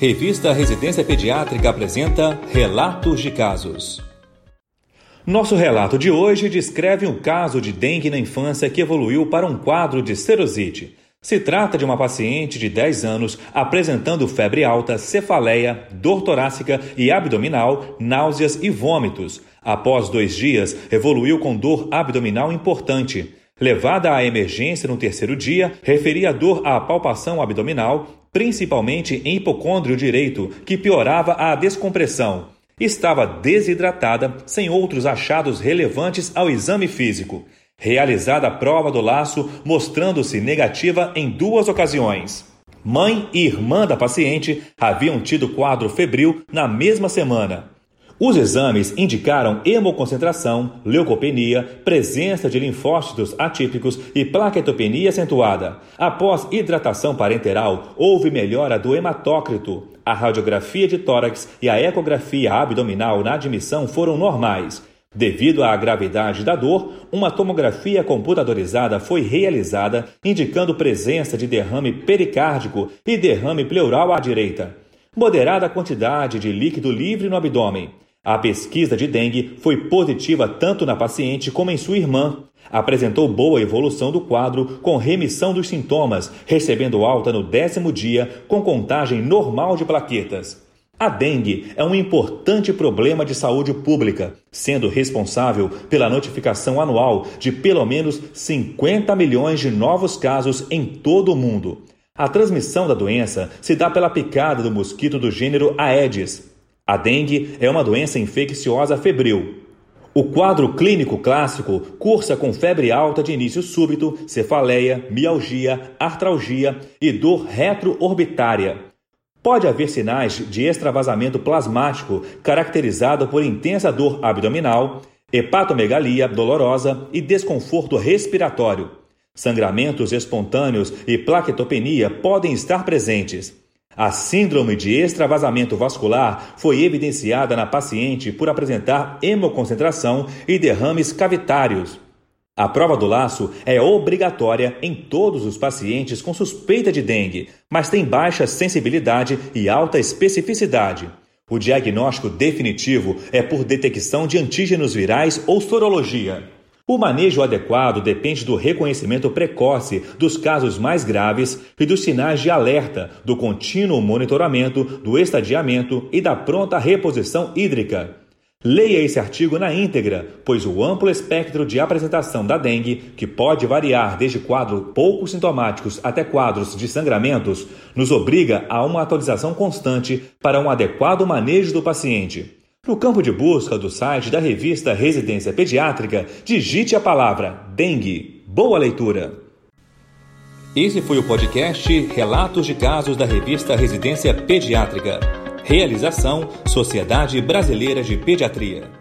Revista Residência Pediátrica apresenta Relatos de Casos. Nosso relato de hoje descreve um caso de dengue na infância que evoluiu para um quadro de serosite. Se trata de uma paciente de 10 anos apresentando febre alta, cefaleia, dor torácica e abdominal, náuseas e vômitos. Após dois dias, evoluiu com dor abdominal importante. Levada à emergência no terceiro dia, referia dor à palpação abdominal, principalmente em hipocôndrio direito, que piorava a descompressão. Estava desidratada, sem outros achados relevantes ao exame físico. Realizada a prova do laço, mostrando-se negativa em duas ocasiões. Mãe e irmã da paciente haviam tido quadro febril na mesma semana. Os exames indicaram hemoconcentração, leucopenia, presença de linfócitos atípicos e plaquetopenia acentuada. Após hidratação parenteral, houve melhora do hematócrito. A radiografia de tórax e a ecografia abdominal na admissão foram normais. Devido à gravidade da dor, uma tomografia computadorizada foi realizada, indicando presença de derrame pericárdico e derrame pleural à direita. Moderada quantidade de líquido livre no abdômen. A pesquisa de dengue foi positiva tanto na paciente como em sua irmã. Apresentou boa evolução do quadro, com remissão dos sintomas, recebendo alta no décimo dia, com contagem normal de plaquetas. A dengue é um importante problema de saúde pública, sendo responsável pela notificação anual de pelo menos 50 milhões de novos casos em todo o mundo. A transmissão da doença se dá pela picada do mosquito do gênero Aedes, a dengue é uma doença infecciosa febril. O quadro clínico clássico cursa com febre alta de início súbito, cefaleia, mialgia, artralgia e dor retroorbitária. Pode haver sinais de extravasamento plasmático caracterizado por intensa dor abdominal, hepatomegalia dolorosa e desconforto respiratório. Sangramentos espontâneos e plaquetopenia podem estar presentes. A síndrome de extravasamento vascular foi evidenciada na paciente por apresentar hemoconcentração e derrames cavitários. A prova do laço é obrigatória em todos os pacientes com suspeita de dengue, mas tem baixa sensibilidade e alta especificidade. O diagnóstico definitivo é por detecção de antígenos virais ou sorologia. O manejo adequado depende do reconhecimento precoce dos casos mais graves e dos sinais de alerta, do contínuo monitoramento, do estadiamento e da pronta reposição hídrica. Leia esse artigo na íntegra, pois o amplo espectro de apresentação da dengue, que pode variar desde quadros pouco sintomáticos até quadros de sangramentos, nos obriga a uma atualização constante para um adequado manejo do paciente. No campo de busca do site da revista Residência Pediátrica, digite a palavra dengue. Boa leitura! Esse foi o podcast Relatos de Casos da revista Residência Pediátrica. Realização Sociedade Brasileira de Pediatria.